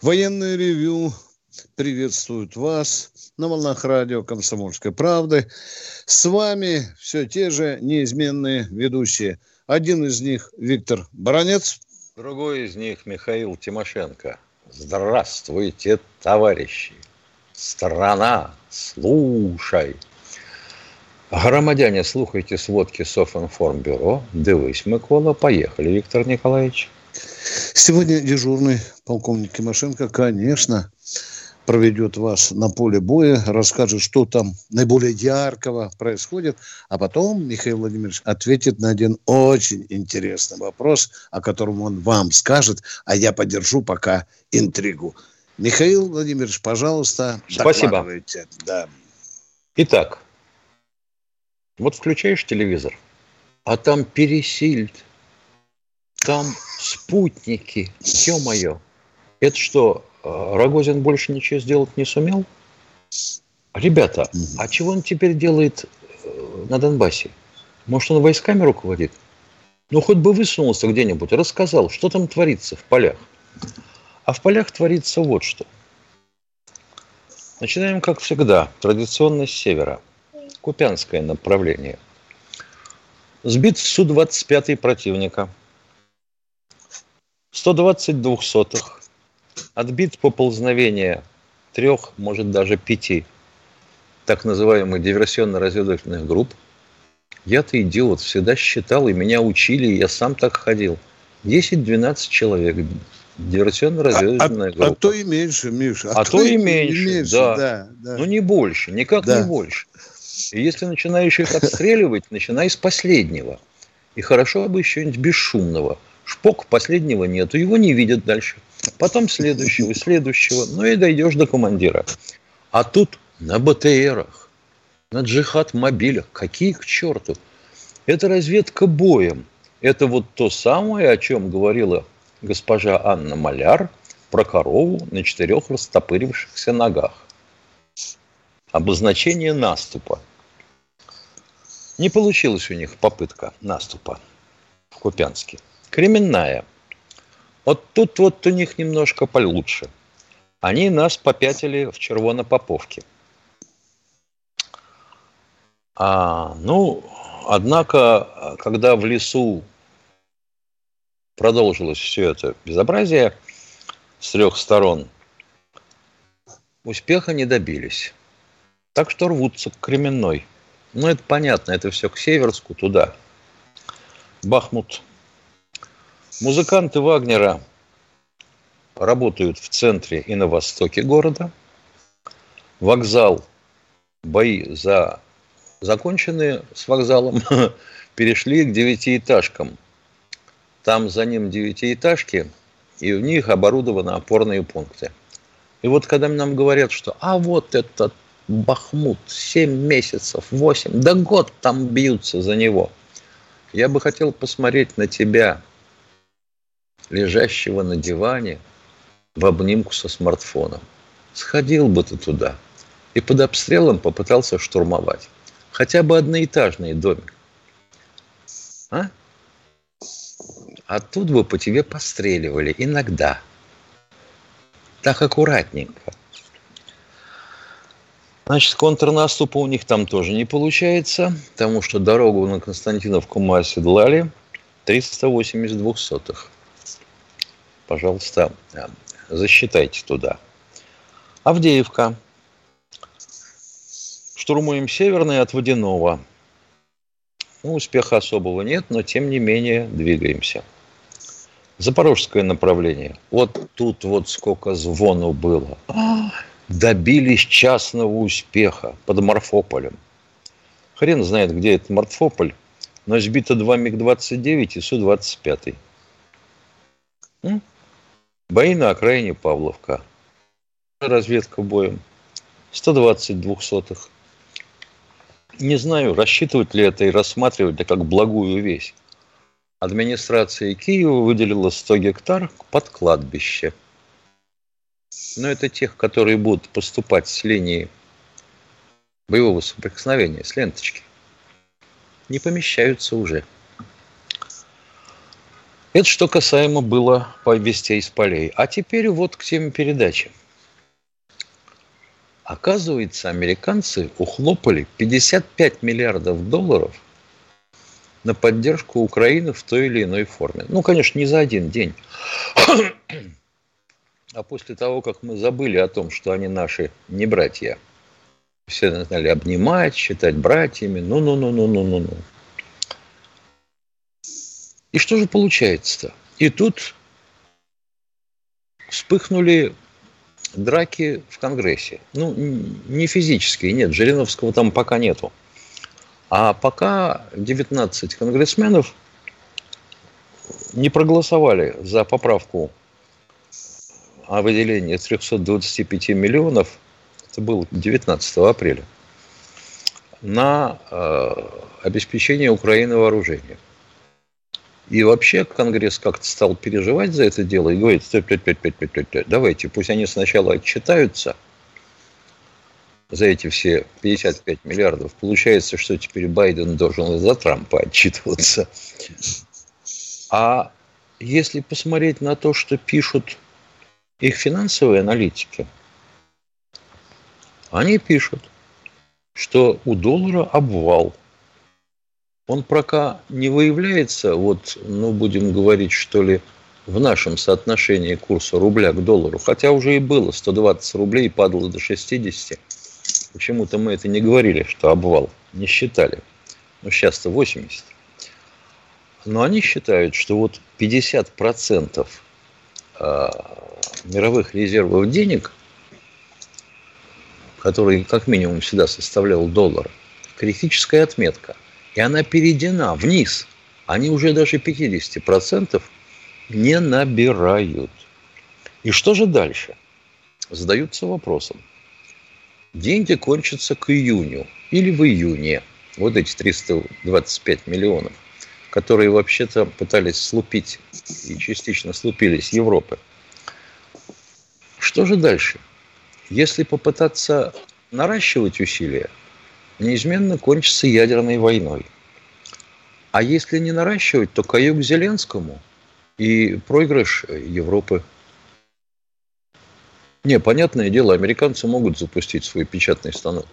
Военное ревю приветствует вас на волнах радио «Комсомольской правды». С вами все те же неизменные ведущие. Один из них Виктор Баранец. Другой из них Михаил Тимошенко. Здравствуйте, товарищи! Страна, слушай! Громадяне, слухайте сводки Софинформбюро. Дивись, Микола. Поехали, Виктор Николаевич. Сегодня дежурный полковник Тимошенко, конечно, проведет вас на поле боя, расскажет, что там наиболее яркого происходит, а потом Михаил Владимирович ответит на один очень интересный вопрос, о котором он вам скажет, а я поддержу пока интригу. Михаил Владимирович, пожалуйста, Спасибо. Да. Итак, вот включаешь телевизор, а там пересильд, там спутники, ё-моё. Это что, э, Рогозин больше ничего сделать не сумел? Ребята, а чего он теперь делает э, на Донбассе? Может, он войсками руководит? Ну, хоть бы высунулся где-нибудь, рассказал, что там творится в полях. А в полях творится вот что. Начинаем, как всегда, традиционно с севера – Купянское направление. Сбит Су-25 противника. 120 двухсотых. Отбит поползновение трех, может даже пяти так называемых диверсионно-разведывательных групп. Я-то идиот, всегда считал, и меня учили, и я сам так ходил. 10-12 человек, диверсионно-разведывательная а, группа. А, а то и меньше, Миша. А, а то, то и меньше, меньше да. да, да. Ну не больше, никак да. не больше. И если начинаешь их отстреливать, начинай с последнего. И хорошо бы еще нибудь бесшумного. Шпок последнего нету, его не видят дальше. Потом следующего, следующего. Ну и дойдешь до командира. А тут на БТРах, на джихад-мобилях. Какие к черту? Это разведка боем. Это вот то самое, о чем говорила госпожа Анна Маляр про корову на четырех растопырившихся ногах. Обозначение наступа. Не получилась у них попытка наступа в Купянске. Кременная. Вот тут вот у них немножко получше. Они нас попятили в Червонопоповке. А, ну, однако, когда в лесу продолжилось все это безобразие с трех сторон, успеха не добились. Так что рвутся к Кременной – ну, это понятно, это все к Северску, туда. Бахмут. Музыканты Вагнера работают в центре и на востоке города. Вокзал, бои за закончены с вокзалом, перешли к девятиэтажкам. Там за ним девятиэтажки, и в них оборудованы опорные пункты. И вот когда нам говорят, что а вот этот Бахмут, 7 месяцев, 8, да год там бьются за него. Я бы хотел посмотреть на тебя, лежащего на диване в обнимку со смартфоном. Сходил бы ты туда и под обстрелом попытался штурмовать. Хотя бы одноэтажный домик. А? А тут бы по тебе постреливали иногда. Так аккуратненько. Значит, контрнаступа у них там тоже не получается, потому что дорогу на Константиновку мы оседлали 382 сотых. Пожалуйста, э, засчитайте туда. Авдеевка. Штурмуем северный от Водяного. Ну, успеха особого нет, но тем не менее двигаемся. Запорожское направление. Вот тут вот сколько звону было добились частного успеха под Марфополем. Хрен знает, где этот Марфополь, но сбито два МиГ-29 и Су-25. Бои на окраине Павловка. разведка боем. 120 двухсотых. Не знаю, рассчитывать ли это и рассматривать ли как благую вещь. Администрация Киева выделила 100 гектар под кладбище. Но это тех, которые будут поступать с линии боевого соприкосновения, с ленточки. Не помещаются уже. Это что касаемо было по вестей из полей. А теперь вот к теме передачи. Оказывается, американцы ухлопали 55 миллиардов долларов на поддержку Украины в той или иной форме. Ну, конечно, не за один день. А после того, как мы забыли о том, что они наши не братья, все начали обнимать, считать братьями, ну-ну-ну-ну-ну-ну-ну. И что же получается-то? И тут вспыхнули драки в Конгрессе. Ну, не физические, нет, Жириновского там пока нету. А пока 19 конгрессменов не проголосовали за поправку о выделении 325 миллионов, это было 19 апреля, на э, обеспечение Украины вооружением. И вообще Конгресс как-то стал переживать за это дело и говорит, давайте, пусть они сначала отчитаются за эти все 55 миллиардов. Получается, что теперь Байден должен за Трампа отчитываться. А если посмотреть на то, что пишут их финансовые аналитики, они пишут, что у доллара обвал – он пока не выявляется, вот, ну, будем говорить, что ли, в нашем соотношении курса рубля к доллару, хотя уже и было 120 рублей, падало до 60. Почему-то мы это не говорили, что обвал, не считали. Но сейчас-то 80. Но они считают, что вот 50% а, мировых резервов денег, которые как минимум всегда составлял доллар, критическая отметка – и она перейдена вниз. Они уже даже 50% не набирают. И что же дальше? Задаются вопросом. Деньги кончатся к июню или в июне. Вот эти 325 миллионов, которые вообще-то пытались слупить и частично слупились Европы. Что же дальше? Если попытаться наращивать усилия, неизменно кончится ядерной войной. А если не наращивать, то каюк Зеленскому и проигрыш Европы. Не, понятное дело, американцы могут запустить свой печатный станок.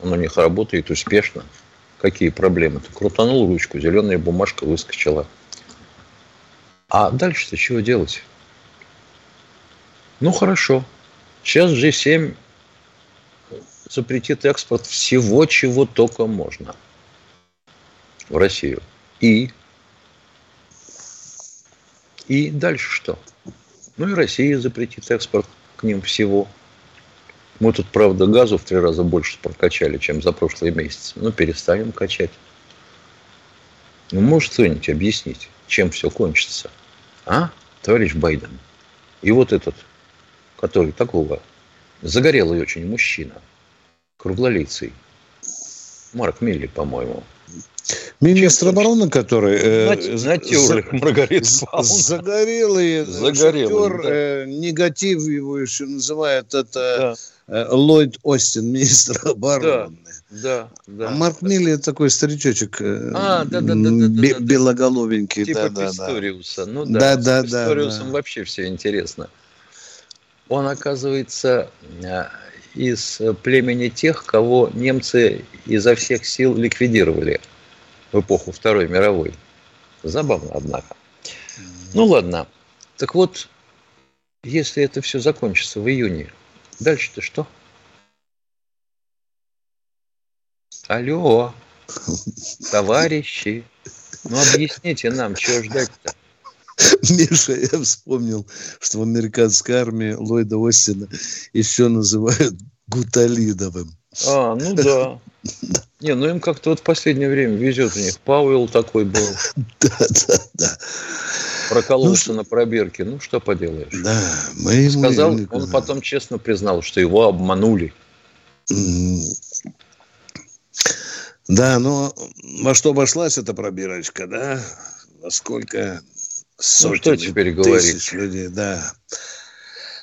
Он у них работает успешно. Какие проблемы? Ты крутанул ручку, зеленая бумажка выскочила. А дальше-то чего делать? Ну хорошо. Сейчас G7 запретит экспорт всего, чего только можно в Россию. И? И дальше что? Ну и Россия запретит экспорт к ним всего. Мы тут, правда, газу в три раза больше прокачали, чем за прошлые месяцы. Ну, перестанем качать. Ну, может кто-нибудь объяснить, чем все кончится? А, товарищ Байден? И вот этот, который такого загорелый очень мужчина – круглолицый. Марк Милли, по-моему. Министр обороны, который... Э, Натюрлик, за, Маргарита Загорелый, Загорелый шахтер, да. э, негатив его еще называют, это да. э, Ллойд Остин, министр обороны. Да, да. А Марк да. Милли такой старичочек, э, а, да, да, да, да, бе- да, белоголовенький. Типа да, Писториуса. Да. Ну да, да, да, с Писториусом да, вообще все интересно. Он, оказывается, э, из э, племени тех, кого немцы изо всех сил ликвидировали в эпоху Второй мировой. Забавно, однако. Ну ладно. Так вот, если это все закончится в июне, дальше-то что? Алло, товарищи, ну объясните нам, чего ждать-то? Миша, я вспомнил, что в американской армии Ллойда Остина еще называют Гуталидовым. А, ну да. Не, ну им как-то вот в последнее время везет у них. Пауэлл такой был. Да, да, да. прокололся ну, на пробирке. Ну, что поделаешь. Да, мы ему Сказал, он потом честно признал, что его обманули. Да, но во что обошлась эта пробирочка, да? Во сколько сотен ну, что теперь тысяч говорить? людей, да.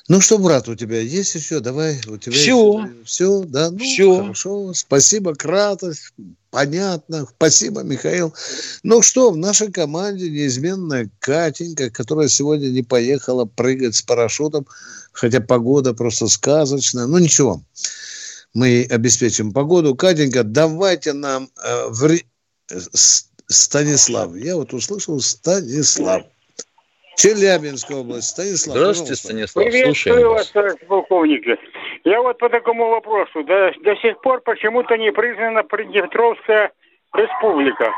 Ну что, брат, у тебя есть еще? Давай, у тебя все, есть... все, да, ну все. хорошо. Спасибо, Кратос, понятно. Спасибо, Михаил. Ну что, в нашей команде неизменная Катенька, которая сегодня не поехала прыгать с парашютом, хотя погода просто сказочная. Ну ничего, мы обеспечим погоду. Катенька, давайте нам э, в... Станислав. Я вот услышал Станислав. Челябинская область. Станислав, Здравствуйте, пожалуйста. Станислав. Приветствую вас, полковники. Я вот по такому вопросу. До, до сих пор почему-то не признана Приднестровская республика.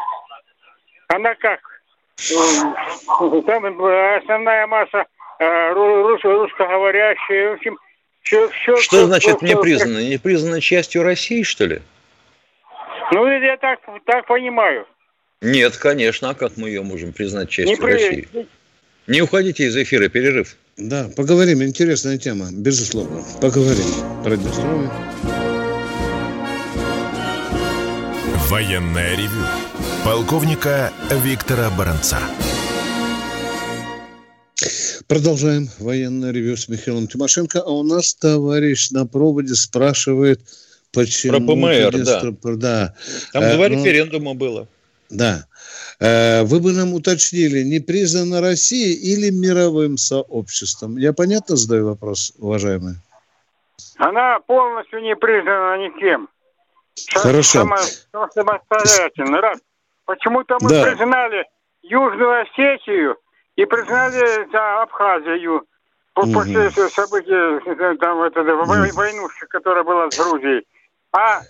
Она как? Там основная масса э, русскоговорящая. В общем, все, все, что все, значит все, не признана? Не признана частью России, что ли? Ну, я так, так понимаю. Нет, конечно. А как мы ее можем признать частью не России? Не уходите из эфира, перерыв. Да, поговорим, интересная тема, безусловно. Поговорим про Днестровье. Военная ревю. Полковника Виктора Баранца. Продолжаем военное ревю с Михаилом Тимошенко. А у нас товарищ на проводе спрашивает, почему... Про ПМР, Днестр... да. да. Там э, два ну... референдума было. Да. Э, вы бы нам уточнили, не признана Россией или мировым сообществом? Я понятно задаю вопрос, уважаемый? Она полностью не признана никем. Хорошо. Самостоятельно. Раз. Почему-то мы да. признали Южную Осетию и признали да, Абхазию угу. после событий, там, это, угу. войнушки, которая была с Грузией. А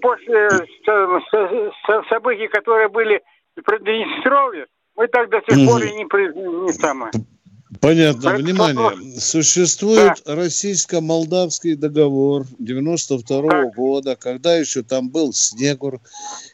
после событий, которые были в Приднестровье, мы так до сих пор и не, не самое. Понятно. Так, Внимание. Существует да. российско-молдавский договор 92 -го года, когда еще там был Снегур.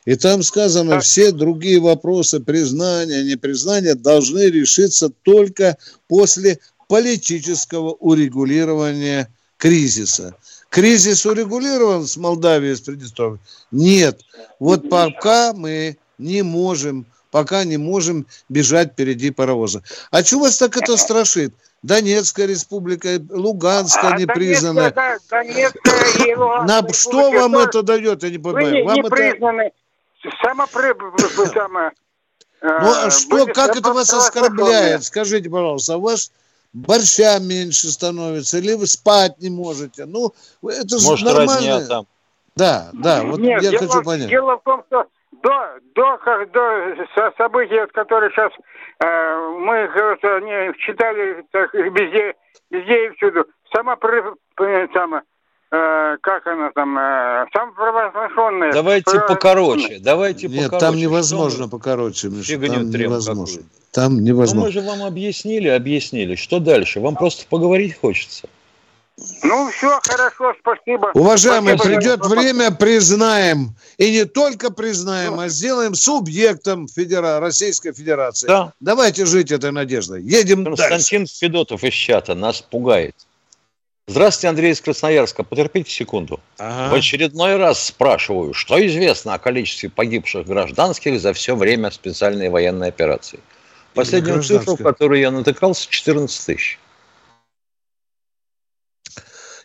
И там сказано, так. все другие вопросы признания, непризнания должны решиться только после политического урегулирования кризиса. Кризис урегулирован с Молдавией, с Приднестровьем? Нет. Вот пока мы не можем, пока не можем бежать впереди паровоза. А чего вас так это страшит? Донецкая республика, Луганская а, не признана. Да, Донецкая и Луганская На что вам тоже... это дает, я не понимаю. Вы не, вам не это... признаны. Самопри... Ну, а что, как это вас оскорбляет? Скажите, пожалуйста, а вас борща меньше становится, или вы спать не можете. Ну, это же Может, нормально. там. Да, да, вот Нет, я дело, хочу понять. Дело в том, что до, до, как, до событий, которые сейчас э, мы не читали так, везде, везде и всюду, сама, сама э, как она там, э, самопровозглашенная. Давайте покороче, давайте Нет, покороче. там невозможно что покороче, Миша, там невозможно. Какую? Там невозможно. Ну, мы же вам объяснили, объяснили. Что дальше? Вам просто поговорить хочется. Ну, все, хорошо, спасибо. Уважаемые, спасибо. придет время, признаем. И не только признаем, ну. а сделаем субъектом Федера... Российской Федерации. Да. Давайте жить этой надеждой. Едем Константин дальше. Федотов из чата нас пугает. Здравствуйте, Андрей из Красноярска. Потерпите секунду. Ага. В очередной раз спрашиваю, что известно о количестве погибших гражданских за все время специальной военной операции? Последнюю цифру, которую я натыкался, 14 тысяч.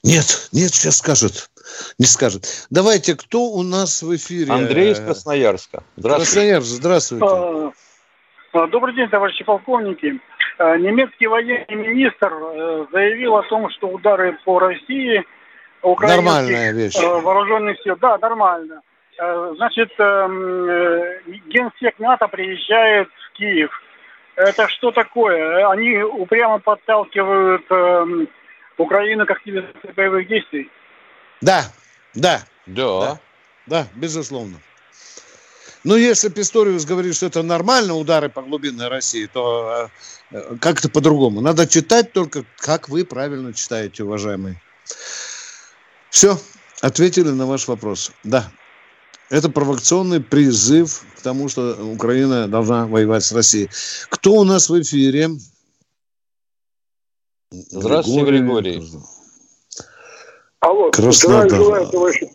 Нет, нет, сейчас скажут. Не скажут. Давайте, кто у нас в эфире? Андрей из Красноярска. Здравствуйте. Красноярск, здравствуйте. А, а, добрый день, товарищи полковники. А, немецкий военный министр э, заявил о том, что удары по России вещь. Э, вооруженных сил, да, нормально. Э, значит, эм, генсек НАТО приезжает в Киев. Это что такое? Они упрямо подталкивают э, Украину к активизации боевых действий? Да, да. Да. Да, да безусловно. Ну, если Писториус говорит, что это нормально, удары по глубинной России, то э, как-то по-другому. Надо читать только, как вы правильно читаете, уважаемый. Все, ответили на ваш вопрос. Да. Это провокационный призыв к тому, что Украина должна воевать с Россией. Кто у нас в эфире? Здравствуйте, Григорий. Григорий. Алло, Краснодар. здравия желаю, товарищи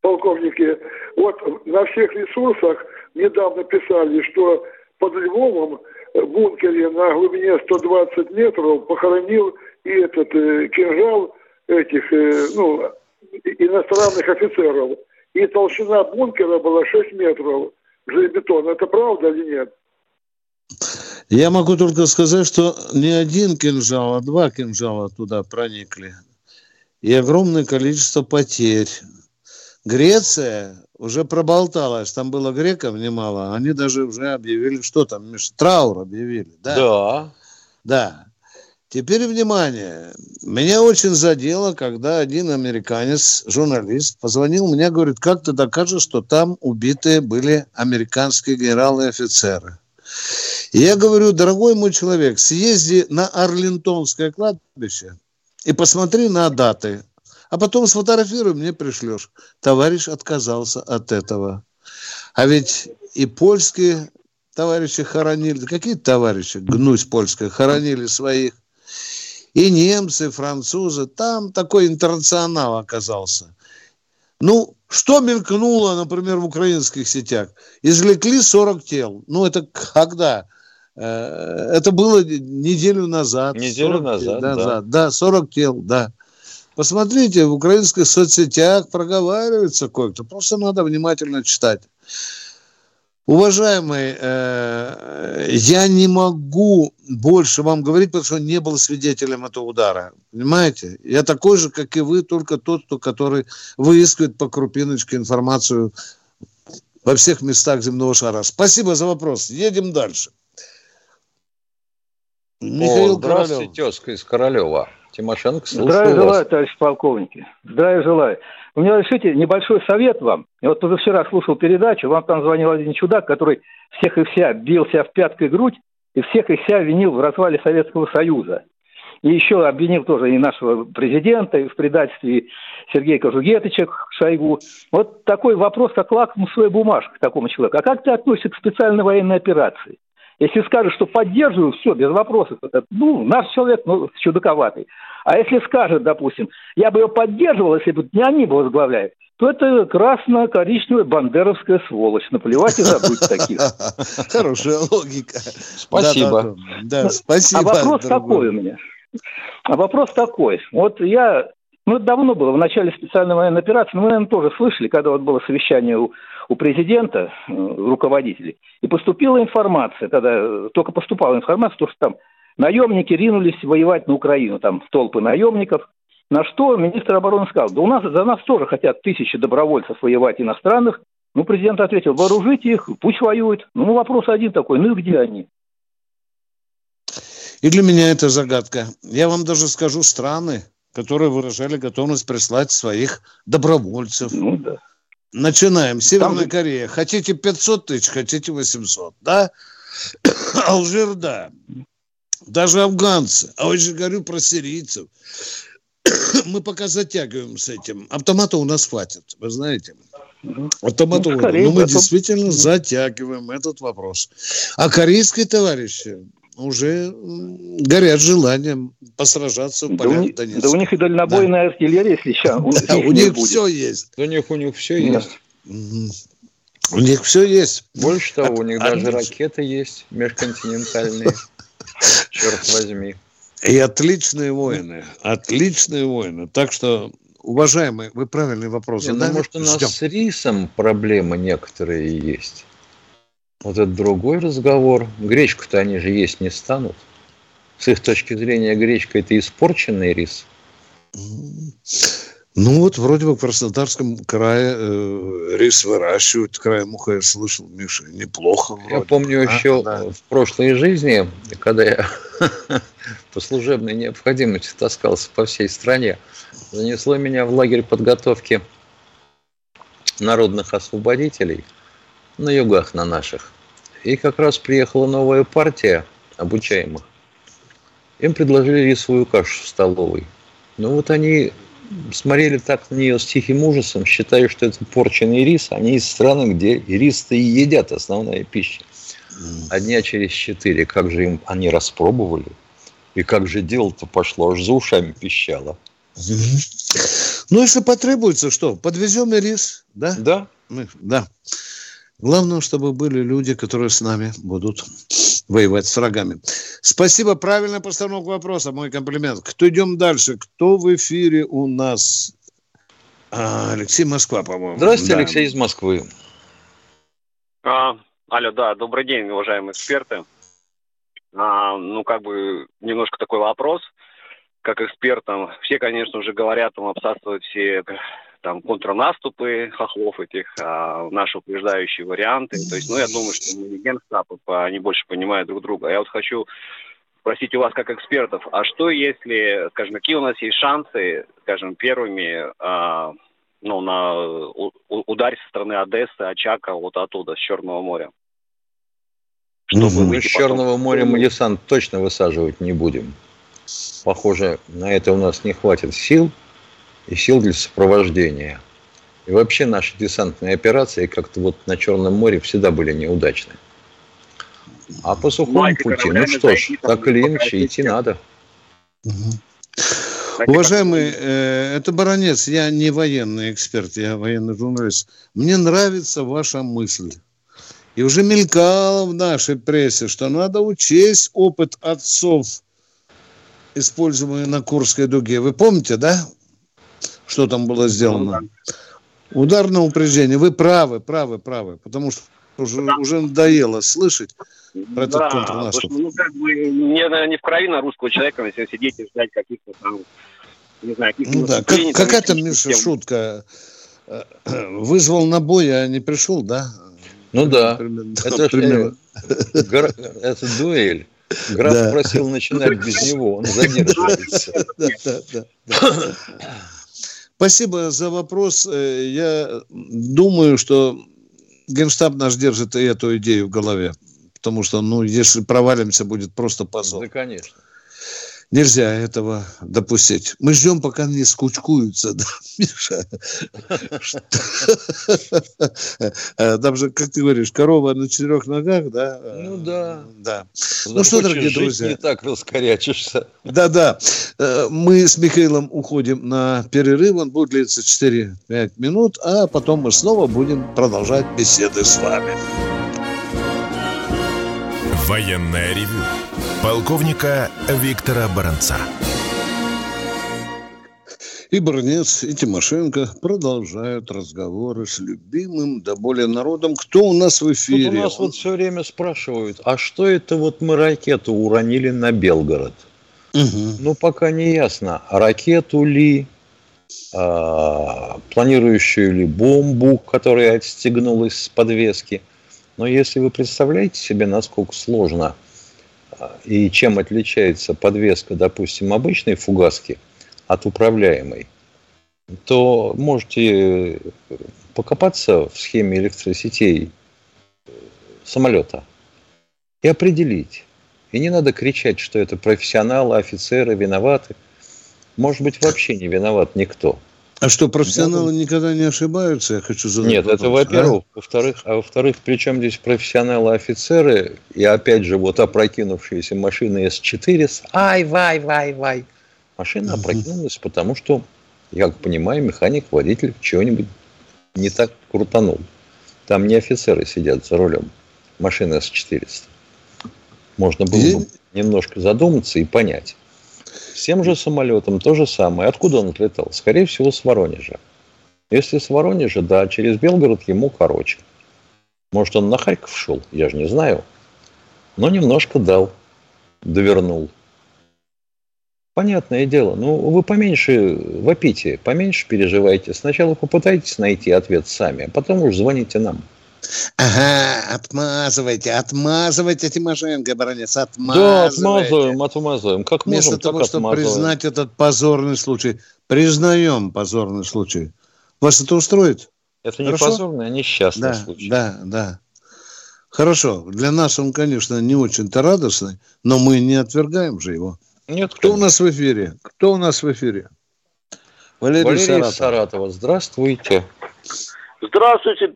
полковники. Вот на всех ресурсах недавно писали, что под Львовом в бункере на глубине 120 метров похоронил и этот э, кинжал этих, э, ну, иностранных офицеров. И толщина бункера была 6 метров железобетон. Это правда или нет? Я могу только сказать, что не один кинжал, а два кинжала туда проникли. И огромное количество потерь. Греция уже проболталась, там было греков немало, они даже уже объявили, что там, траур объявили. Да. Да. Да. Теперь внимание. Меня очень задело, когда один американец, журналист, позвонил мне, говорит, как ты докажешь, что там убитые были американские генералы и офицеры. И я говорю, дорогой мой человек, съезди на Арлинтонское кладбище и посмотри на даты. А потом сфотографируй, мне пришлешь. Товарищ отказался от этого. А ведь и польские товарищи хоронили, какие товарищи, гнусь польская, хоронили своих и немцы, и французы. Там такой интернационал оказался. Ну, что мелькнуло, например, в украинских сетях? Извлекли 40 тел. Ну, это когда? Э, это было неделю назад. Неделю назад, да. Да, да, 40 тел, да. Посмотрите, в украинских соцсетях проговаривается кое-кто. Просто надо внимательно читать. Уважаемый, э, я не могу больше вам говорить, потому что не был свидетелем этого удара. Понимаете? Я такой же, как и вы, только тот, кто, который выискивает по крупиночке информацию во всех местах земного шара. Спасибо за вопрос. Едем дальше. Михаил О, здравствуйте, Королев. тезка из Королева. Тимошенко, слушаю Здравия вас. желаю, товарищ полковники. Здравия желаю. У меня, решите, небольшой совет вам. Я вот позавчера слушал передачу, вам там звонил один чудак, который всех и вся бил себя в пяткой грудь и всех и вся винил в развале Советского Союза. И еще обвинил тоже и нашего президента и в предательстве Сергея Кожугетыча Шойгу. Вот такой вопрос, как лакмусовая бумажка к такому человеку. А как ты относишься к специальной военной операции? Если скажет, что поддерживаю, все, без вопросов. Это, ну, наш человек, ну, чудаковатый. А если скажет, допустим, я бы ее поддерживал, если бы не они бы возглавляют, то это красно-коричневая бандеровская сволочь. Наплевать и забыть таких. Хорошая логика. Спасибо. Да, спасибо. А вопрос такой у меня. А вопрос такой. Вот я ну, это давно было, в начале специальной военной операции. Но мы, наверное, тоже слышали, когда вот было совещание у, у президента, э, руководителей, и поступила информация, тогда э, только поступала информация, то, что там наемники ринулись воевать на Украину, там толпы наемников. На что министр обороны сказал, да у нас за нас тоже хотят тысячи добровольцев воевать иностранных. Ну, президент ответил, вооружите их, пусть воюют. Ну, вопрос один такой, ну и где они? И для меня это загадка. Я вам даже скажу страны, которые выражали готовность прислать своих добровольцев. Ну да. Начинаем. Северная Там... Корея. Хотите 500 тысяч, хотите 800, да? Алжир, да. Даже афганцы. А я же говорю про сирийцев. Мы пока затягиваем с этим. Автомата у нас хватит, вы знаете. Автомата ну, скорее, Но мы действительно затягиваем этот вопрос. А корейские товарищи, уже горят желанием посражаться в полях да, Да у них и дальнобойная да. артиллерия, если сейчас. У, у них все есть. У них у них все есть. У них все есть. Больше того, у них даже ракеты есть межконтинентальные. Черт возьми. И отличные воины. Отличные воины. Так что, уважаемые, вы правильный вопрос задали. Ну, может, у нас с рисом проблемы некоторые есть. Вот это другой разговор. Гречку-то они же есть не станут. С их точки зрения гречка это испорченный рис. Ну вот вроде бы в Краснодарском крае э, рис выращивают, краем уха я слышал, Миша, неплохо. Вроде. Я помню а, еще да. в прошлой жизни, когда я по служебной необходимости таскался по всей стране, занесло меня в лагерь подготовки народных освободителей – на югах на наших. И как раз приехала новая партия обучаемых. Им предложили рисовую кашу в столовой. Ну вот они смотрели так на нее с тихим ужасом, считая, что это порченный рис. Они из страны, где рис-то и едят, основная пища. А дня через четыре, как же им они распробовали, и как же дело-то пошло, аж за ушами пищало. Ну, если потребуется, что, подвезем и рис, да? Да. Мы, да. Главное, чтобы были люди, которые с нами будут воевать с врагами. Спасибо, правильная постановка вопроса, мой комплимент. Кто идем дальше? Кто в эфире у нас? А, Алексей Москва, по-моему. Здравствуйте, да. Алексей из Москвы. А, алло, да, добрый день, уважаемые эксперты. А, ну, как бы немножко такой вопрос, как экспертам. Все, конечно, уже говорят, там обсасывают все там контрнаступы хохлов этих, а наши упреждающие варианты. То есть, ну, я думаю, что мы не генштабы, они больше понимают друг друга. Я вот хочу спросить у вас как экспертов, а что если, скажем, какие у нас есть шансы, скажем, первыми а, ну, на у, ударить со стороны Одессы, Очака, вот оттуда, с Черного моря? Чтобы ну, с Черного моря мы десант точно высаживать не будем. Похоже, на это у нас не хватит сил и сил для сопровождения. И вообще наши десантные операции как-то вот на Черном море всегда были неудачны. А по сухому пути, ну что ж, так или иначе, идти надо. Угу. Уважаемый, э, это Баронец, я не военный эксперт, я военный журналист. Мне нравится ваша мысль. И уже мелькало в нашей прессе, что надо учесть опыт отцов, используемый на Курской дуге. Вы помните, да? Что там было сделано. Ну, да. Удар на упреждение. Вы правы, правы, правы. Потому что уже, да. уже надоело слышать про этот да, контрнаступ. Ну, как бы, не, не в крови на русского человека, если сидеть и ждать каких-то там, не знаю, каких-то... Ну да, как, какая там, Миша, шутка? Э, вызвал на бой, а не пришел, да? Ну да. Примерно, это, примерно. Это, это дуэль. Граф да. просил начинать без него, он задерживается. Да, да, да. Спасибо за вопрос. Э, я думаю, что Генштаб наш держит и эту идею в голове. Потому что, ну, если провалимся, будет просто позор. Да, конечно. Нельзя этого допустить. Мы ждем, пока не скучкуются, да, Миша? Там же, как ты говоришь, корова на четырех ногах, да? Ну да. Да. Ну что, дорогие друзья. не так раскорячишься. Да-да. Э, мы с Михаилом уходим на перерыв. Он будет длиться 4-5 минут, а потом мы снова будем продолжать беседы с вами. Военная ревю полковника Виктора Баранца. И Барнец, и Тимошенко продолжают разговоры с любимым да более народом. Кто у нас в эфире? Тут у нас вот все время спрашивают, а что это вот мы ракету уронили на Белгород? Угу. Ну, пока не ясно, ракету ли, а, планирующую ли бомбу, которая отстегнулась с подвески. Но если вы представляете себе, насколько сложно – и чем отличается подвеска, допустим, обычной фугаски от управляемой, то можете покопаться в схеме электросетей самолета и определить. И не надо кричать, что это профессионалы, офицеры виноваты. Может быть, вообще не виноват никто – а что, профессионалы никогда не ошибаются? Я хочу задать Нет, вопрос. это во-первых. А? Во-вторых, а во-вторых, причем здесь профессионалы-офицеры, и опять же, вот опрокинувшиеся машины С-4 с ай, вай, вай, вай. Машина опрокинулась, потому что, я как понимаю, механик, водитель чего-нибудь не так крутанул. Там не офицеры сидят за рулем машины С-400. Можно было бы немножко задуматься и понять. С тем же самолетом то же самое. Откуда он отлетал? Скорее всего, с Воронежа. Если с Воронежа, да, через Белгород ему короче. Может, он на Харьков шел, я же не знаю. Но немножко дал, довернул. Понятное дело. Ну, вы поменьше вопите, поменьше переживайте. Сначала попытайтесь найти ответ сами, а потом уж звоните нам. Ага, отмазывайте, отмазывайте Тимошенко, баронец, отмазывайте. Да, отмазываем, отмазываем. Как Вместо можем, того, так чтобы признать этот позорный случай. Признаем позорный случай. Вас это устроит? Это Хорошо? не позорный, а несчастный да, случай. Да, да. Хорошо. Для нас он, конечно, не очень-то радостный, но мы не отвергаем же его. Нет, кто у нас в эфире? Кто у нас в эфире? Валерий, Валерий Саратова. Саратова. Здравствуйте. Здравствуйте,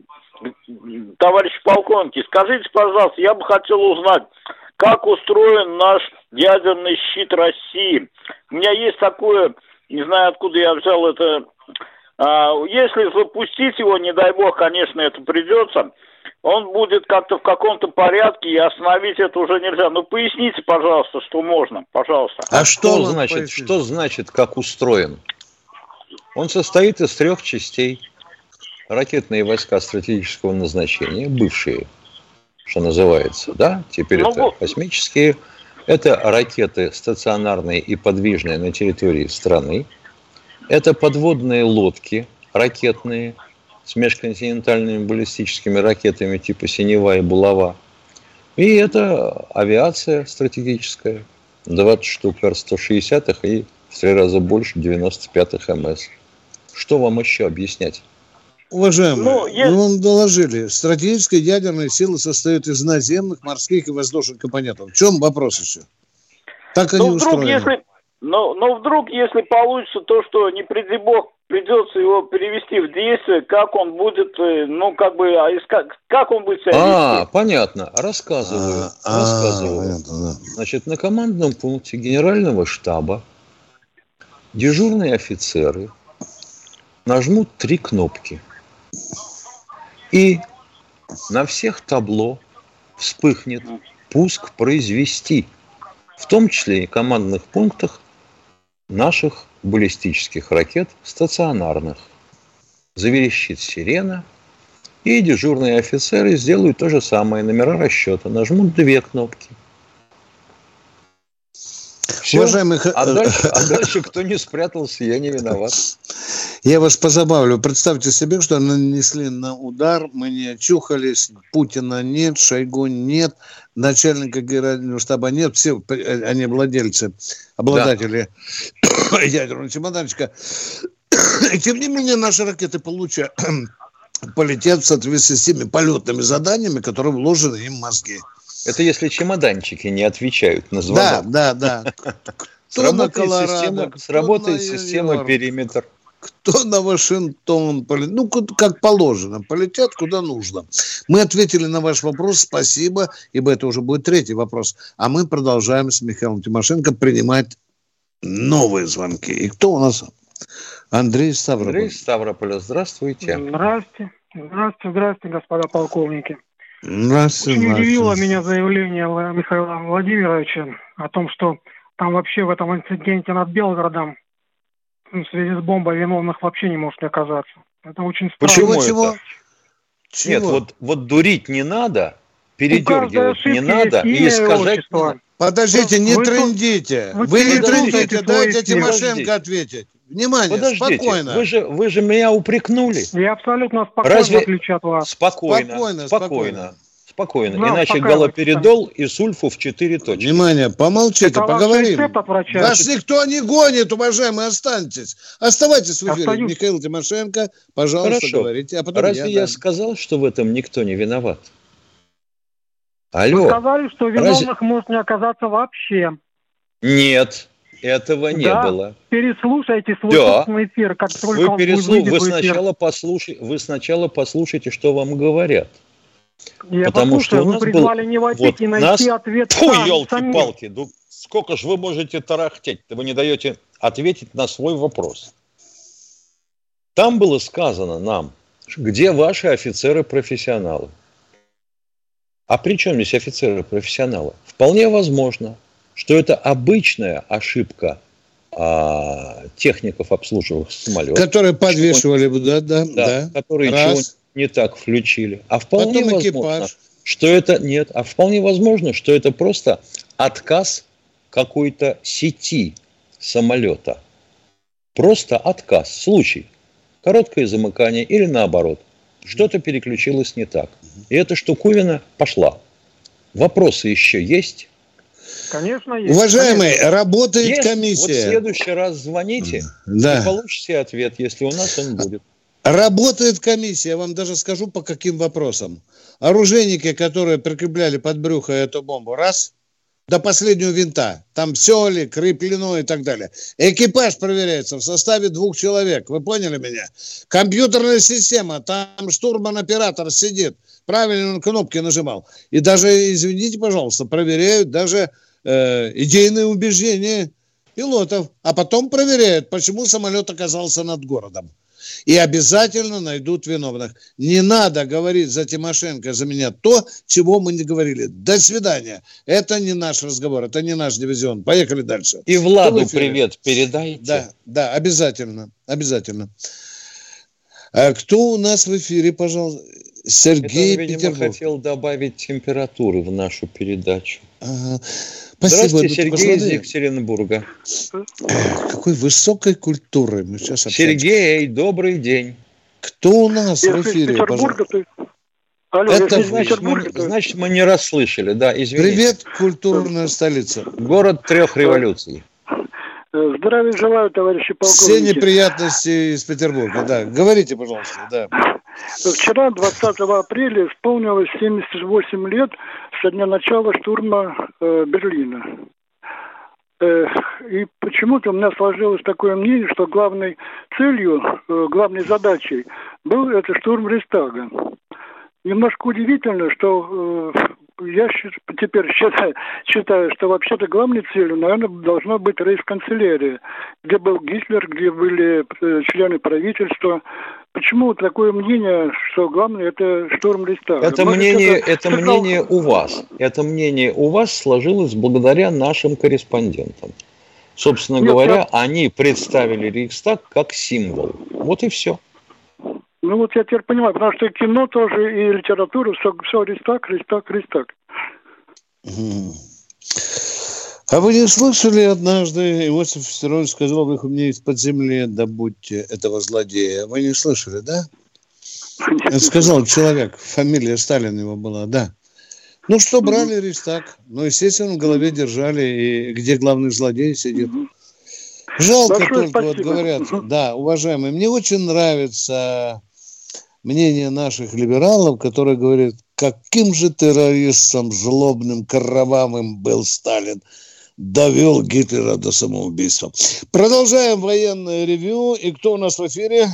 товарищ полковники. Скажите, пожалуйста, я бы хотел узнать, как устроен наш ядерный щит России. У меня есть такое, не знаю, откуда я взял это. А, если запустить его, не дай бог, конечно, это придется, он будет как-то в каком-то порядке, и остановить это уже нельзя. Ну, поясните, пожалуйста, что можно, пожалуйста. А, а что, что значит, что значит, как устроен? Он состоит из трех частей. Ракетные войска стратегического назначения, бывшие, что называется, да, теперь ну, это космические. Это ракеты стационарные и подвижные на территории страны. Это подводные лодки ракетные с межконтинентальными баллистическими ракетами типа «Синева» и «Булава». И это авиация стратегическая, 20 штук Р-160 и в три раза больше 95-х МС. Что вам еще объяснять? Уважаемые, ну, я... мы вам доложили, стратегические ядерные силы состоят из наземных, морских и воздушных компонентов. В чем вопрос еще? Так они ну, вдруг, устроены. Если, но, но вдруг, если получится то, что не приди бог, придется его перевести в действие, как он будет, э, ну, как бы, а как, как он будет себя А, вести? понятно. Рассказываю. А, рассказываю. А, понятно, да. Значит, на командном пункте генерального штаба дежурные офицеры нажмут три кнопки. И на всех табло вспыхнет пуск произвести, в том числе и командных пунктах наших баллистических ракет стационарных. Заверещит сирена, и дежурные офицеры сделают то же самое, номера расчета, нажмут две кнопки – все. Уважаемых... А, дальше, а дальше кто не спрятался, я не виноват. Я вас позабавлю. Представьте себе, что нанесли на удар, мы не очухались, Путина нет, Шойгу нет, начальника генерального штаба нет, все они владельцы, обладатели да. ядерного чемоданчика. И тем не менее наши ракеты получат, полетят в соответствии с теми полетными заданиями, которые вложены им в мозги. Это если чемоданчики не отвечают на звонок. Да, да, да. Сработает система, сработает система периметр. Кто на Вашингтон полетит? Ну, как положено, полетят куда нужно. Мы ответили на ваш вопрос, спасибо, ибо это уже будет третий вопрос. А мы продолжаем с Михаилом Тимошенко принимать новые звонки. И кто у нас? Андрей Ставрополь. Андрей Ставрополь, здравствуйте. Здравствуйте. Здравствуйте, здравствуйте, господа полковники. Здравствуйте. Очень удивило меня заявление Михаила Владимировича о том, что там вообще в этом инциденте над Белгородом в связи с бомбой виновных вообще не может оказаться. Это очень странно. Почему Чего? это? Чего? Нет, вот, вот дурить не надо, передергивать не надо и искажать. Подождите, не вы трындите. Вы, вы не трындите, дайте Тимошенко ответить. Внимание, Подождите, спокойно. Вы же, вы же меня упрекнули. Я абсолютно спокойно, Разве... в отличие от вас. Спокойно, спокойно. спокойно. спокойно. Да, Иначе галоперидол и сульфу в 4 точки. Внимание, помолчите, Это поговорим. Вас никто не гонит, уважаемые, останьтесь. Оставайтесь в эфире. Остаюсь. Михаил Тимошенко, пожалуйста, Хорошо. говорите. А потом Разве я, я сказал, что в этом никто не виноват? Алло. Вы сказали, что виновных Разве... может не оказаться вообще. Нет. Этого не да, было. Переслушайте свой да. эфир, как только вы, переслу... вы сначала послушайте, вы сначала послушайте, что вам говорят. Я Потому послушаю, что вы призвали был... не вопить вот и найти нас... ответ Фу, елки-палки, ну сколько же вы можете тарахтеть? Вы не даете ответить на свой вопрос. Там было сказано нам, где ваши офицеры-профессионалы. А при чем здесь офицеры-профессионалы? Вполне возможно – что это обычная ошибка а, техников, обслуживающих самолет. Которые подвешивали, да, да, да. да. Которые Раз. не так включили. А вполне Потом возможно, экипаж. что это нет, а вполне возможно, что это просто отказ какой-то сети самолета. Просто отказ. Случай. Короткое замыкание или наоборот. Что-то переключилось не так. И эта штуковина пошла. Вопросы еще есть? Конечно, есть. Уважаемый, Конечно. работает есть. комиссия. Вот в следующий раз звоните да. и получите ответ, если у нас он будет. Работает комиссия, я вам даже скажу, по каким вопросам. Оружейники, которые прикрепляли под брюхо эту бомбу, раз. До последнего винта. Там все ли, креплено и так далее. Экипаж проверяется в составе двух человек. Вы поняли меня? Компьютерная система. Там штурман-оператор сидит. Правильно он кнопки нажимал. И даже, извините, пожалуйста, проверяют даже э, идейные убеждения пилотов. А потом проверяют, почему самолет оказался над городом и обязательно найдут виновных. Не надо говорить за Тимошенко, за меня то, чего мы не говорили. До свидания. Это не наш разговор, это не наш дивизион. Поехали дальше. И Владу привет передайте. Да, да, обязательно, обязательно. А кто у нас в эфире, пожалуйста? Сергей Это, видимо, Петербург. хотел добавить температуры в нашу передачу. Ага. Спасибо, Здравствуйте, Сергей из Екатеринбурга. Какой высокой культуры мы сейчас общаемся. Сергей, добрый день. Кто у нас Если в эфире, Петербурга, ты... Алло, Это значит, мы, то... значит, мы не расслышали, да, извините. Привет, культурная столица. Город трех революций. Здравия желаю, товарищи полковники. Все неприятности из Петербурга, да. Говорите, пожалуйста, да. Вчера, 20 апреля, исполнилось 78 лет со дня начала штурма э, Берлина. Э, и почему-то у меня сложилось такое мнение, что главной целью, э, главной задачей был это штурм Рейстага. Немножко удивительно, что э, я теперь считаю, считаю, что вообще-то главной целью, наверное, должна быть рейс-канцелярия, где был Гитлер, где были э, члены правительства. Почему такое мнение, что главное это штурм Рейхстага? Это Может, мнение, это, это мнение у вас. Это мнение у вас сложилось благодаря нашим корреспондентам. Собственно Нет, говоря, я... они представили Рейхстаг как символ. Вот и все. Ну вот я теперь понимаю, потому что кино тоже и литература, все, все Рейстаг, Рейстаг, Рейстаг. А вы не слышали однажды, Иосиф Виссарионович сказал, вы мне из-под земли добудьте этого злодея. Вы не слышали, да? Нет, сказал человек, фамилия Сталин его была, да. Ну что, брали Рейстаг. Ну, естественно, в голове держали, и где главный злодей сидит. Жалко Большое только, спасибо. вот говорят, да, уважаемые, мне очень нравится мнение наших либералов, которые говорят, каким же террористом злобным, кровавым был Сталин. Довел Гитлера до самоубийства. Продолжаем военное ревю. И кто у нас в эфире?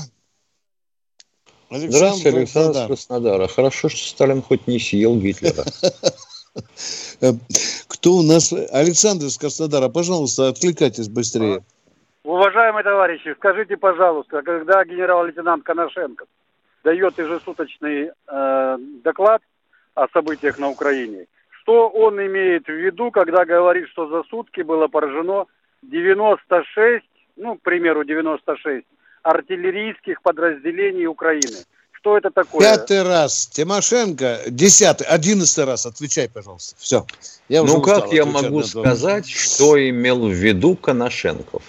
Александр Здравствуйте, Александр Краснодар. Краснодара. Хорошо, что Сталин хоть не съел Гитлера. Кто у нас? Александр из Краснодара, пожалуйста, откликайтесь быстрее. Уважаемые товарищи, скажите, пожалуйста, когда генерал-лейтенант Коношенко дает ежесуточный э, доклад о событиях на Украине. Что он имеет в виду, когда говорит, что за сутки было поражено 96, ну, к примеру, 96 артиллерийских подразделений Украины? Что это такое? Пятый раз. Тимошенко, десятый, одиннадцатый раз. Отвечай, пожалуйста. Все. Я ну, как я могу сказать, что имел в виду Коношенков?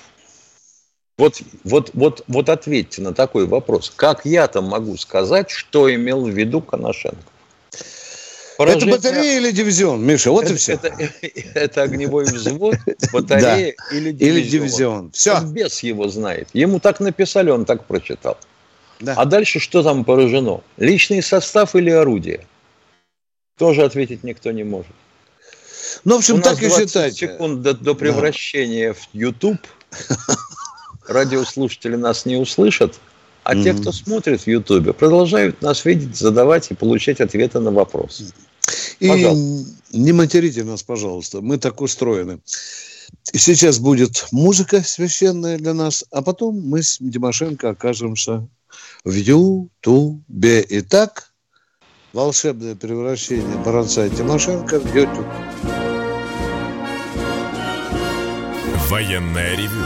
Вот, вот, вот, вот ответьте на такой вопрос. Как я-то могу сказать, что имел в виду Коношенко? Поражение... Это батарея или дивизион, Миша, вот это, и все. Это, это огневой взвод, батарея или дивизион. Или дивизион. Все. Он без его знает. Ему так написали, он так прочитал. Да. А дальше что там поражено? Личный состав или орудие? Тоже ответить никто не может. Ну, в общем, У так и считайте. секунд до, до превращения да. в YouTube радиослушатели нас не услышат, а mm-hmm. те, кто смотрит в Ютубе, продолжают нас видеть, задавать и получать ответы на вопросы. И не материте нас, пожалуйста, мы так устроены. Сейчас будет музыка священная для нас, а потом мы с Тимошенко окажемся в Ютубе. Итак, волшебное превращение Баранца и Тимошенко в Ютуб. Военная ревю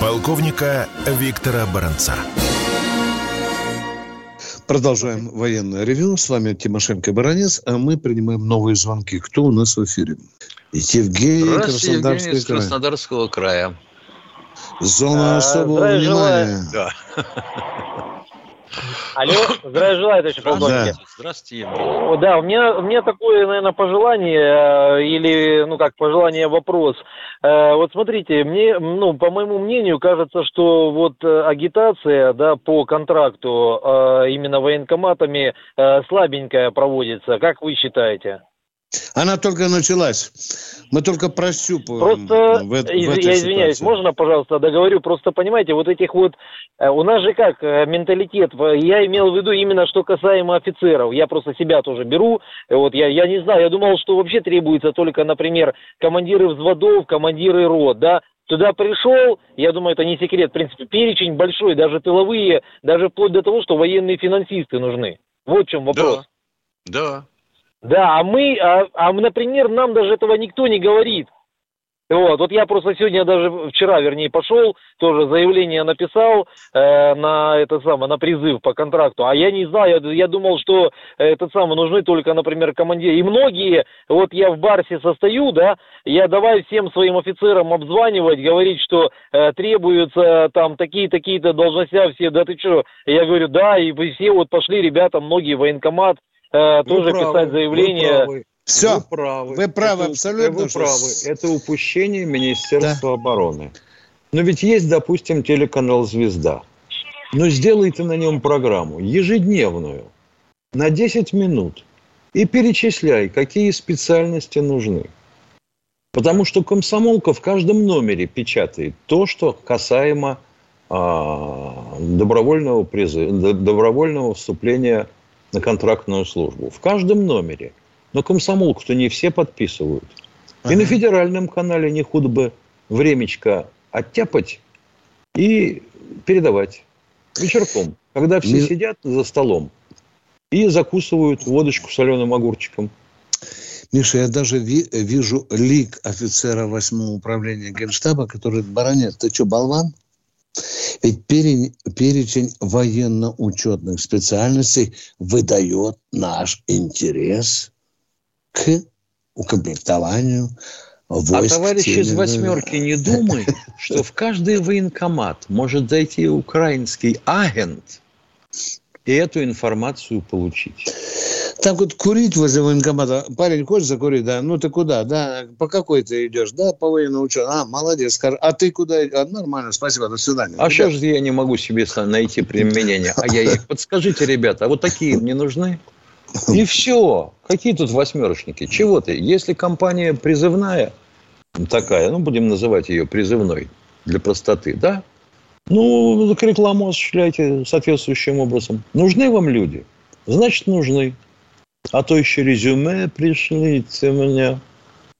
полковника Виктора Баранца. Продолжаем военное ревю. С вами Тимошенко Баранец, а мы принимаем новые звонки. Кто у нас в эфире? Евгений, Краснодарский из Краснодарского края. Зона а, особого внимания. Да. Алло, здравия желаю, товарищ полковник. Да. Здравствуйте, Евгений. Да, у меня, у меня такое, наверное, пожелание, э, или, ну как, пожелание, вопрос. Э, вот смотрите, мне, ну, по моему мнению, кажется, что вот э, агитация, да, по контракту именно военкоматами слабенькая проводится. Как вы считаете? Она только началась. Мы только прощупываем. Просто, в, в этой я ситуации. извиняюсь, можно, пожалуйста, договорю? Просто понимаете, вот этих вот... Э, у нас же как э, менталитет, я имел в виду именно что касаемо офицеров. Я просто себя тоже беру. Вот я, я не знаю, я думал, что вообще требуется только, например, командиры взводов, командиры рот, да, Туда пришел, я думаю, это не секрет, в принципе, перечень большой, даже тыловые, даже вплоть до того, что военные финансисты нужны. Вот в чем вопрос. Да, да. Да, а мы, а, а, например, нам даже этого никто не говорит. Вот, вот я просто сегодня даже вчера, вернее, пошел, тоже заявление написал э, на это самое, на призыв по контракту. А я не знаю, я, я думал, что этот самый нужны только, например, командиры. И многие, вот я в Барсе состою, да, я давай всем своим офицерам обзванивать, говорить, что э, требуются там такие-такие-то должности, все, да ты что? Я говорю, да, и все вот пошли ребята, многие военкомат, э, тоже правы, писать заявление. Все, вы правы, вы правы это, абсолютно. Вы правы. Это упущение Министерства да. обороны. Но ведь есть, допустим, телеканал «Звезда». Но сделай ты на нем программу ежедневную на 10 минут и перечисляй, какие специальности нужны. Потому что комсомолка в каждом номере печатает то, что касаемо а, добровольного, призыва, добровольного вступления на контрактную службу. В каждом номере. Но комсомолку-то не все подписывают. Ага. И на федеральном канале не худо бы времечко оттяпать и передавать вечерком, когда все не... сидят за столом и закусывают водочку соленым огурчиком. Миша, я даже ви- вижу лик офицера 8 управления Генштаба, который баронет. Ты что, болван? Ведь перечень, перечень военно-учетных специальностей выдает наш интерес к укомплектованию войск. А товарищ из восьмерки не думает, что в каждый военкомат может зайти украинский агент и эту информацию получить. Так вот курить возле военкомата. Парень, хочешь закурить? Да. Ну ты куда? Да. По какой ты идешь? Да, по военному учету. А, молодец. Скажи. А ты куда? А, нормально, спасибо, до свидания. А же я не могу себе найти применение? А я их подскажите, ребята, а вот такие мне нужны? И все. Какие тут восьмерочники? Чего ты? Если компания призывная, такая, ну, будем называть ее призывной для простоты, да? Ну, рекламу осуществляйте соответствующим образом. Нужны вам люди? Значит, нужны. А то еще резюме пришлите мне.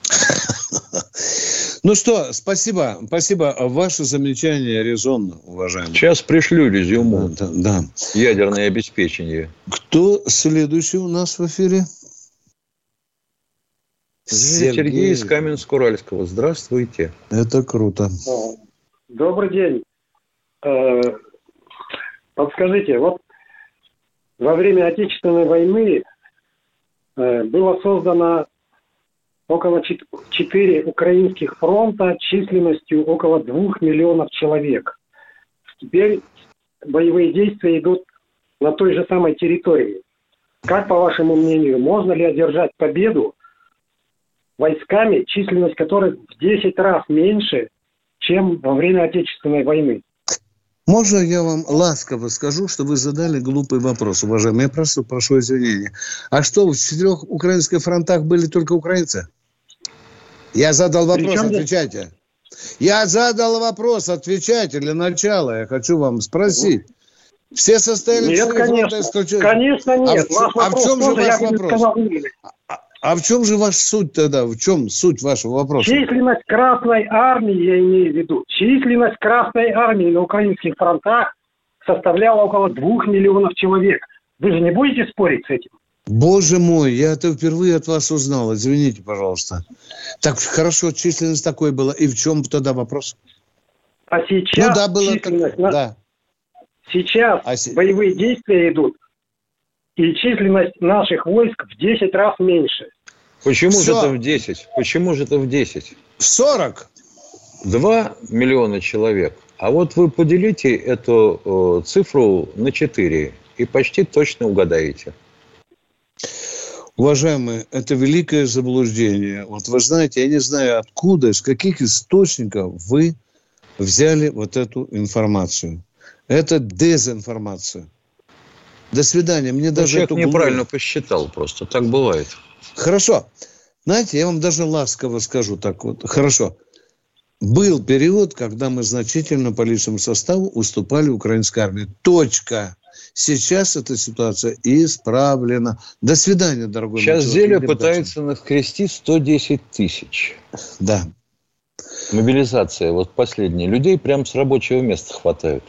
Ну что, спасибо, спасибо. Ваше замечание резонно, уважаемый. Сейчас пришлю резюме. Да, да. Ядерное обеспечение. Кто следующий у нас в эфире? Сергей, Сергей из Каменск-Уральского. Здравствуйте. Это круто. Добрый день. Э, подскажите, вот во время Отечественной войны было создано около 4 украинских фронта численностью около 2 миллионов человек. Теперь боевые действия идут на той же самой территории. Как, по вашему мнению, можно ли одержать победу войсками, численность которых в 10 раз меньше, чем во время Отечественной войны? Можно я вам ласково скажу, что вы задали глупый вопрос, уважаемый? Я просто прошу извинения. А что, в четырех украинских фронтах были только украинцы? Я задал вопрос, Причем отвечайте. Я задал вопрос, отвечайте для начала. Я хочу вам спросить. Все состояли нет, в конечно. Исключения. Конечно, нет. А, а в чем же ваш вопрос? А, а в чем же ваш суть тогда? В чем суть вашего вопроса? Численность Красной Армии, я имею в виду, численность Красной Армии на украинских фронтах составляла около двух миллионов человек. Вы же не будете спорить с этим? Боже мой, я это впервые от вас узнал. Извините, пожалуйста. Так хорошо, численность такой была. И в чем тогда вопрос? А сейчас ну, да, было численность... Так, да. Сейчас а с... боевые действия идут, и численность наших войск в 10 раз меньше. Почему Все. же это в 10? Почему же это в 10? В 40. 2 миллиона человек. А вот вы поделите эту э, цифру на 4 и почти точно угадаете. Уважаемые, это великое заблуждение. Вот вы знаете, я не знаю, откуда, из каких источников вы взяли вот эту информацию. Это дезинформация. До свидания. Мне ну, даже человек эту неправильно посчитал просто. Так бывает. Хорошо. Знаете, я вам даже ласково скажу так вот. Хорошо. Был период, когда мы значительно по личному составу уступали украинской армии. Точка. Сейчас эта ситуация исправлена. До свидания, дорогой Сейчас Зеля пытается накрести 110 тысяч. Да. Мобилизация, вот последняя. Людей прям с рабочего места хватают.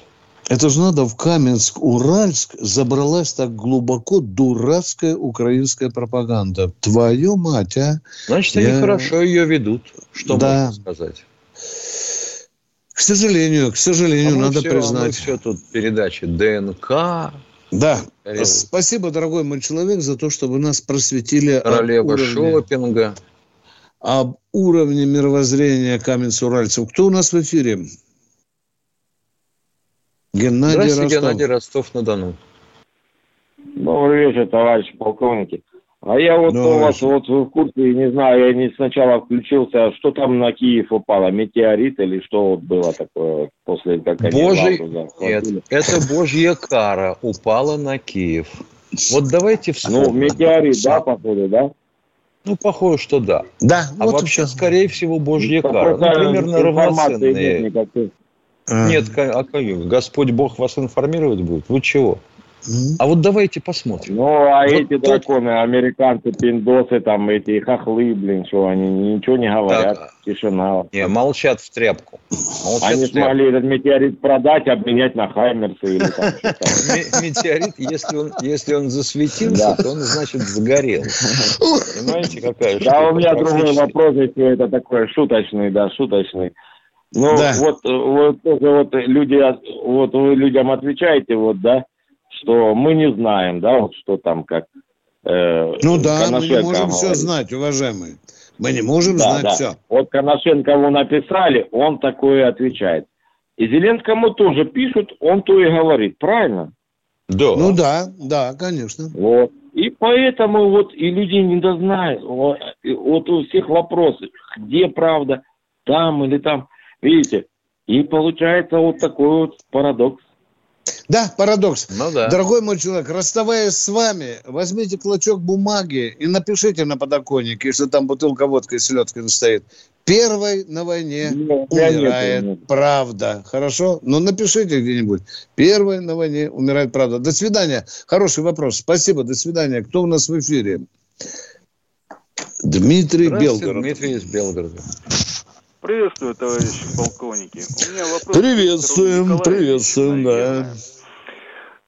Это же надо в Каменск-Уральск забралась так глубоко дурацкая украинская пропаганда. Твою мать, а? Значит, Я... они хорошо ее ведут. Что да. можно сказать? К сожалению, к сожалению, а надо все, признать. Мы все тут передачи ДНК. Да. Королева. Спасибо, дорогой мой человек, за то, что вы нас просветили. Королева шопинга. Об уровне мировоззрения каменцев-уральцев. Кто у нас в эфире? Геннадий Здравствуйте, Ростов. Геннадий Ростов-на-Дону. Добрый вечер, товарищи полковники. А я вот Добрый у вас вечер. вот в курсе, не знаю, я не сначала включился, а что там на Киев упало, метеорит или что вот было такое после как они Божий... Нет, это божья кара упала на Киев. Вот давайте вспомним. Ну, метеорит, да, походу, да? Ну, похоже, что да. Да. А вот вообще, все. скорее всего, божья ну, кара. Ну, примерно равноценные. Нет, а как? Господь Бог вас информировать будет? Вы чего? А вот давайте посмотрим. Ну, а вот эти тот... драконы, американцы, пиндосы, там эти хохлы, блин, что они ничего не говорят, так. тишина. Не, молчат в тряпку. Молчат они в тряпку. смогли этот метеорит продать, обменять на Хаймерсы или там Метеорит, если он, если он засветился, то он, значит, сгорел. Понимаете, какая Да, у меня другой вопрос, если это такой шуточный, да, шуточный. Ну, да. вот, вот, вот люди, вот вы людям отвечаете, вот, да, что мы не знаем, да, вот что там как. Э, ну да, мы не можем говорит. все знать, уважаемые. Мы не можем да, знать да. все. Вот Коношенко его написали, он такое отвечает. И Зеленскому тоже пишут, он то и говорит, правильно? Да. Ну да, да, конечно. Вот. И поэтому вот и люди не дознают. Вот, вот у всех вопросы, где правда, там или там. Видите? И получается вот такой вот парадокс. Да, парадокс. Ну, да. Дорогой мой человек, расставаясь с вами, возьмите клочок бумаги и напишите на подоконнике, если там бутылка водки и селедкой стоит. Первой на войне нет, умирает нет, правда. Хорошо? Ну, напишите где-нибудь. Первой на войне умирает правда. До свидания. Хороший вопрос. Спасибо. До свидания. Кто у нас в эфире? Дмитрий Белгород. Дмитрий из Белгорода. Приветствую, товарищи полковники. У меня вопрос. Приветствуем, приветствуем, да.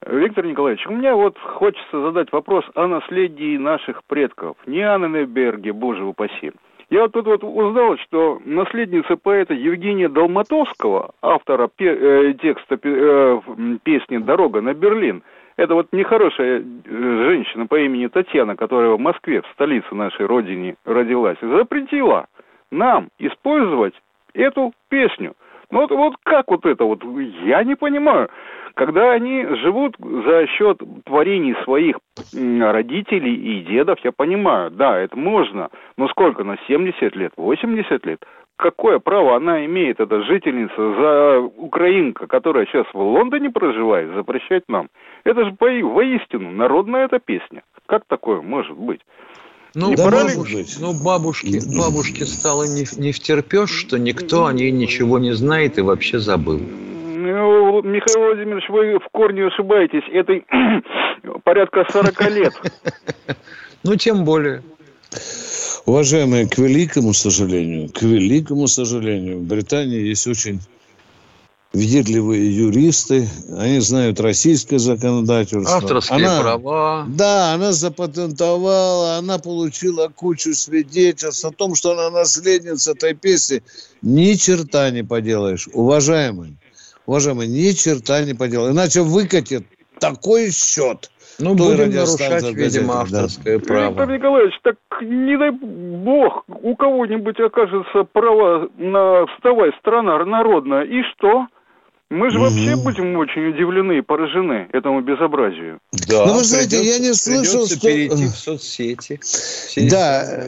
Виктор Николаевич, у меня вот хочется задать вопрос о наследии наших предков. Не о Ненеберге, боже упаси. Я вот тут вот узнал, что наследница поэта Евгения Долматовского, автора пе- э, текста э, песни «Дорога на Берлин», это вот нехорошая э, женщина по имени Татьяна, которая в Москве, в столице нашей родины, родилась, запретила нам использовать эту песню. Ну вот, вот как вот это вот, я не понимаю. Когда они живут за счет творений своих родителей и дедов, я понимаю, да, это можно, но сколько, на 70 лет, 80 лет? Какое право она имеет, эта жительница, за украинка, которая сейчас в Лондоне проживает, запрещать нам? Это же воистину народная эта песня. Как такое может быть? Ну, да бабушки, ну, бабушки, бабушке стало не, не втерпешь, что никто о ней ничего не знает и вообще забыл. Ну, Михаил Владимирович, вы в корне ошибаетесь. Это порядка 40 лет. Ну, тем более. Уважаемые, к великому сожалению, к великому сожалению, в Британии есть очень въедливые юристы, они знают российское законодательство. Авторские она, права. Да, она запатентовала, она получила кучу свидетельств о том, что она наследница этой песни. Ни черта не поделаешь, уважаемый. Уважаемый, ни черта не поделаешь. Иначе выкатит такой счет. Ну, будем нарушать, видимо, авторское да. право. Виктор Николаевич, так не дай бог, у кого-нибудь окажется право на «Вставай, страна народная», и что? Мы же угу. вообще будем очень удивлены и поражены этому безобразию. Да, Но вы знаете, я не слышал, что... перейти в соцсети. Да,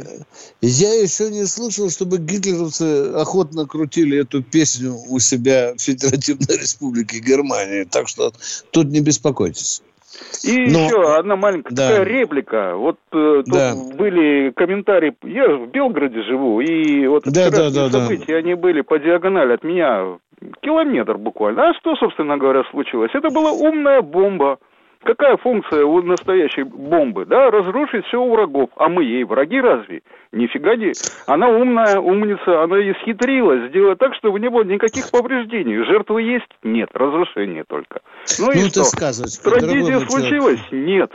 я еще не слышал, чтобы гитлеровцы охотно крутили эту песню у себя в Федеративной Республике Германии. Так что тут не беспокойтесь. И Но... еще одна маленькая да. такая реплика. Вот э, тут да. были комментарии. Я в Белгороде живу, и вот да, да, да, события, да. они были по диагонали от меня километр буквально. А что, собственно говоря, случилось? Это была умная бомба. Какая функция у настоящей бомбы? Да, разрушить все у врагов. А мы ей враги разве? Нифига не. Она умная, умница, она исхитрилась сделать так, чтобы не было никаких повреждений. Жертвы есть? Нет. Разрушение только. Ну, ну и что? Сказывать, Трагедия случилась? Нет.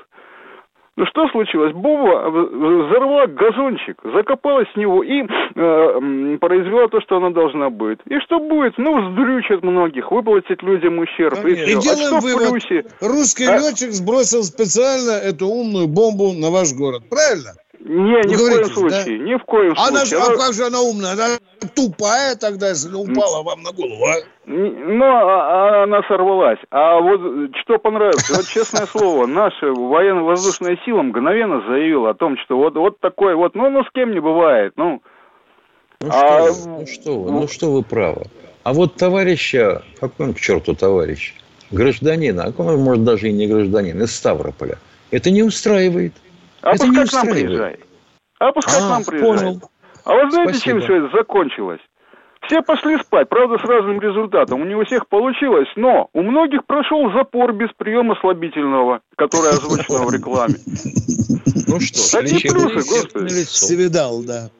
Ну что случилось? Бомба взорвала газончик, закопалась в него и э, произвела то, что она должна быть. И что будет? Ну, вздрючат многих, выплатить людям ущерб. Конечно. И, и делаем а вывод. плюсе? Русский а... летчик сбросил специально эту умную бомбу на ваш город. Правильно? Не, ни в коем случае, да? ни в коем она случае. Она, а как же она умная? Она тупая тогда, если упала вам на голову, а? Ну, а, а она сорвалась. А вот что понравилось, вот честное слово, наша военно-воздушная сила мгновенно заявила о том, что вот, вот такой вот, ну, ну, с кем не бывает, ну. Ну, а, что, вы, ну, что вы, ну, что вы правы. А вот товарища, какой он к черту товарищ, гражданина, а он, может, даже и не гражданин, из Ставрополя, это не устраивает. А это пускай к нам приезжает. А пускай а, к нам приезжает. Понял. А вы знаете, Спасибо. чем все это закончилось? Все пошли спать, правда, с разным результатом. У не у всех получилось, но у многих прошел запор без приема слабительного, который озвучено в рекламе. Ну что, Такие плюсы, господи. Севидал, да.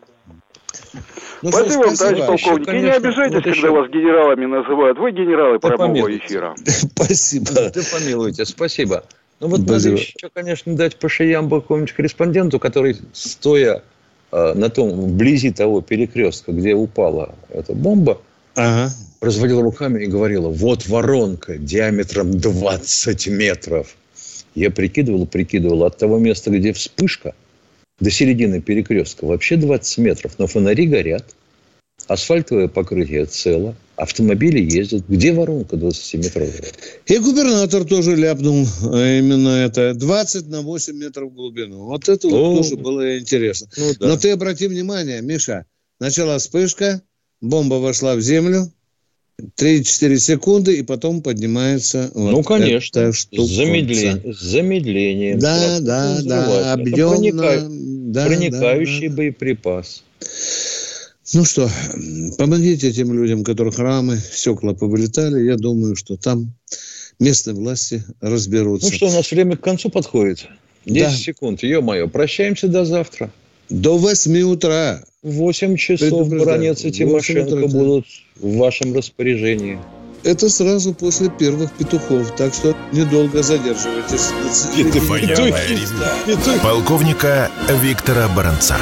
Ну, спасибо вам, товарищ полковник. И не обижайтесь, когда вас генералами называют. Вы генералы прямого эфира. Спасибо. Да помилуйте, спасибо. Ну вот надо еще, конечно, дать по шеям какому-нибудь корреспонденту, который, стоя э, на том, вблизи того перекрестка, где упала эта бомба, ага. разводил руками и говорила, вот воронка диаметром 20 метров. Я прикидывал, прикидывал, от того места, где вспышка, до середины перекрестка вообще 20 метров, но фонари горят, асфальтовое покрытие цело, автомобили ездят. Где воронка 20-метровая? И губернатор тоже ляпнул а именно это. 20 на 8 метров в глубину. Вот это вот тоже было интересно. Ну, да. Но ты обрати внимание, Миша, начала вспышка, бомба вошла в землю, 3-4 секунды, и потом поднимается вот Ну, конечно, с, замедление, с замедлением. Да, да, да, объемно. Проникающий да, да. боеприпас. Ну что, помогите этим людям, которых рамы, стекла повылетали. Я думаю, что там местные власти разберутся. Ну что, у нас время к концу подходит. 10 да. секунд. Ё-моё, прощаемся до завтра. До 8 утра. В 8 часов Бронец и Тимошенко утра, будут в вашем распоряжении. Это сразу после первых петухов, так что недолго задерживайтесь. Полковника Виктора Баранца.